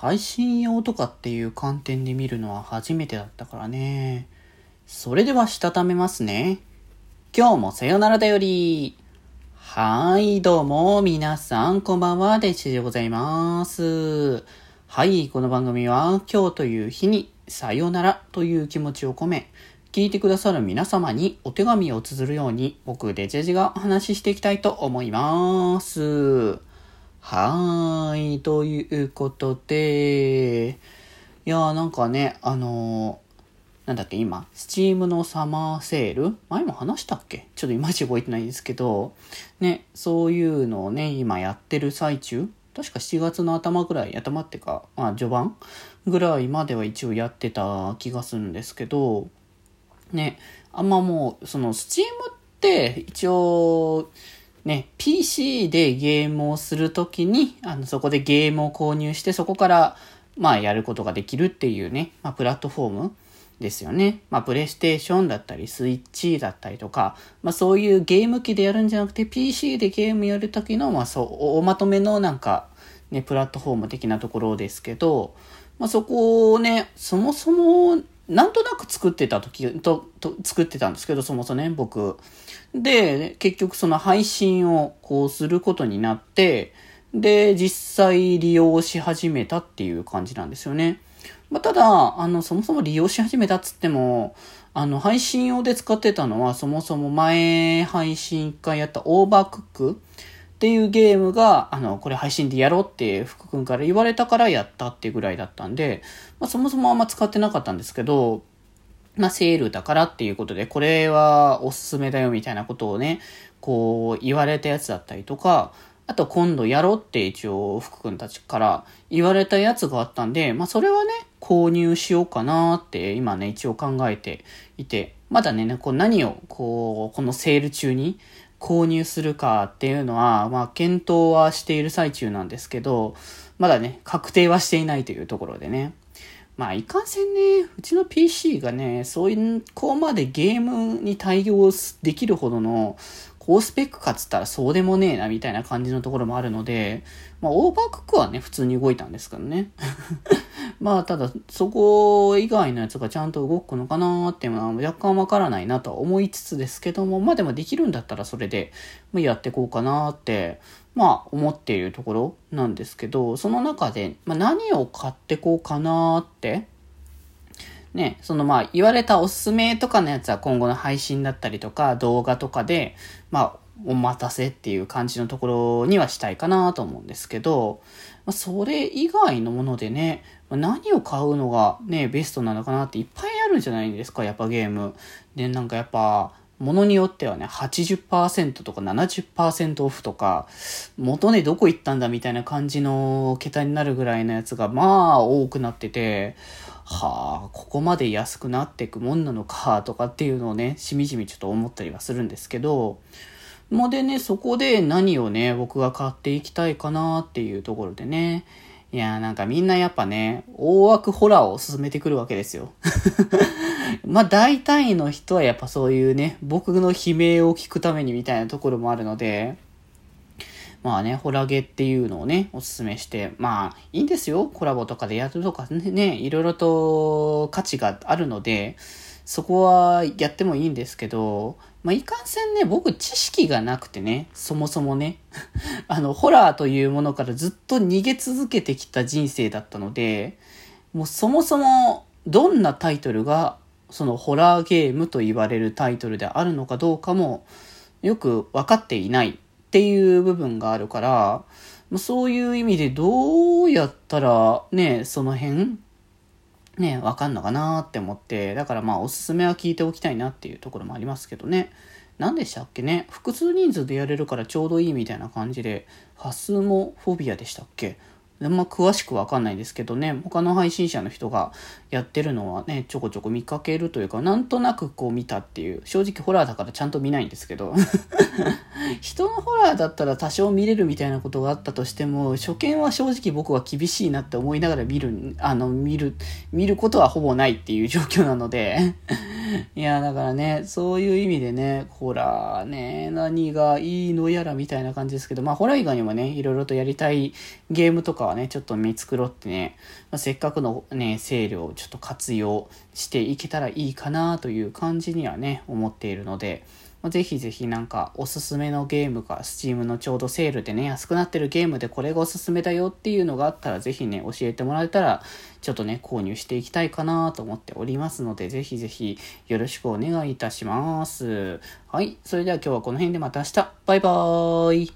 配信用とかっていう観点で見るのは初めてだったからね。それではしたためますね。今日もさよならだより。はい、どうも、皆さん、こんばんは、デチでございます。はい、この番組は、今日という日に、さよならという気持ちを込め、聞いてくださる皆様にお手紙を綴るように、僕、デジェジがお話ししていきたいと思います。はい、ということで、いやーなんかね、あのー、なんだっけ、今、スチームのサマーセール？前も話したっけ？ちょっといまいち覚えてないんですけど、ね、そういうのをね、今やってる最中？確か7月の頭ぐらい、頭ってか、まあ序盤ぐらいまでは一応やってた気がするんですけど、ね、あんまもう、そのスチームって一応、ね、PC でゲームをするときに、あの、そこでゲームを購入して、そこから、まあ、やることができるっていうね、まあ、プラットフォームですよね。まあ、プレイステーションだったり、スイッチだったりとか、まあ、そういうゲーム機でやるんじゃなくて、PC でゲームやるときの、まあ、そう、おまとめのなんか、ね、プラットフォーム的なところですけど、まあ、そこをね、そもそもなんとなく作ってた時と、と、作ってたんですけど、そもそもね、僕。で、結局その配信をこうすることになって、で、実際利用し始めたっていう感じなんですよね。まあ、ただ、あの、そもそも利用し始めたっつっても、あの、配信用で使ってたのは、そもそも前配信一回やったオーバークックっていうゲームが、あの、これ配信でやろうって福君から言われたからやったっていうぐらいだったんで、まあそもそもあんま使ってなかったんですけど、まあセールだからっていうことで、これはおすすめだよみたいなことをね、こう言われたやつだったりとか、あと今度やろうって一応福君たちから言われたやつがあったんで、まあそれはね、購入しようかなって今ね、一応考えていて、まだね、こう何をこう、このセール中に購入するかっていうのは、まあ、検討はしている最中なんですけど、まだね、確定はしていないというところでね。まあ、いかんせんね、うちの PC がね、そういう、こうまでゲームに対応できるほどの、高スペックかっつったらそうでもねえな、みたいな感じのところもあるので、まあ、オーバークックはね、普通に動いたんですけどね。まあ、ただ、そこ以外のやつがちゃんと動くのかなっていうのは若干わからないなと思いつつですけども、まあでもできるんだったらそれで、やってこうかなって、まあ思っているところなんですけど、その中で、まあ、何を買ってこうかなーって、ね、そのまあ言われたおすすめとかのやつは今後の配信だったりとか動画とかで、まあお待たせっていう感じのところにはしたいかなと思うんですけど、まあ、それ以外のものでね、何を買うのがね、ベストなのかなっていっぱいあるんじゃないですか、やっぱゲーム。で、なんかやっぱ、ものによってはね、80%とか70%オフとか、元値どこ行ったんだみたいな感じの桁になるぐらいのやつが、まあ多くなってて、はあ、ここまで安くなっていくもんなのか、とかっていうのをね、しみじみちょっと思ったりはするんですけど、もでね、そこで何をね、僕が買っていきたいかなっていうところでね、いやーなんかみんなやっぱね、大枠ホラーを進めてくるわけですよ。まあ大体の人はやっぱそういうね、僕の悲鳴を聞くためにみたいなところもあるので、まあね、ホラゲっていうのをね、おすすめして、まあいいんですよ。コラボとかでやるとかね、いろいろと価値があるので、そこはやってもいいんですけど、まあ、いかんせんね、僕知識がなくてね、そもそもね、あの、ホラーというものからずっと逃げ続けてきた人生だったので、もうそもそもどんなタイトルが、そのホラーゲームと言われるタイトルであるのかどうかも、よく分かっていないっていう部分があるから、そういう意味でどうやったらね、その辺ね、わかんのかなって思って、だからまあおすすめは聞いておきたいなっていうところもありますけどね。何でしたっけね？複数人数でやれるからちょうどいいみたいな感じで、ファスモフォビアでしたっけ？あんま詳しくわかんないですけどね、他の配信者の人がやってるのはね、ちょこちょこ見かけるというか、なんとなくこう見たっていう、正直ホラーだからちゃんと見ないんですけど、人のホラーだったら多少見れるみたいなことがあったとしても、初見は正直僕は厳しいなって思いながら見る、あの、見る、見ることはほぼないっていう状況なので。いや、だからね、そういう意味でね、ホラーね、何がいいのやらみたいな感じですけど、まあ、ホラー以外にもね、いろいろとやりたいゲームとかはね、ちょっと見繕ってね、まあ、せっかくのね、声量をちょっと活用していけたらいいかなという感じにはね、思っているので、ぜひぜひなんかおすすめのゲームが Steam のちょうどセールでね、安くなってるゲームでこれがおすすめだよっていうのがあったらぜひね、教えてもらえたら、ちょっとね、購入していきたいかなと思っておりますので、ぜひぜひよろしくお願いいたします。はい。それでは今日はこの辺でまた明日。バイバーイ。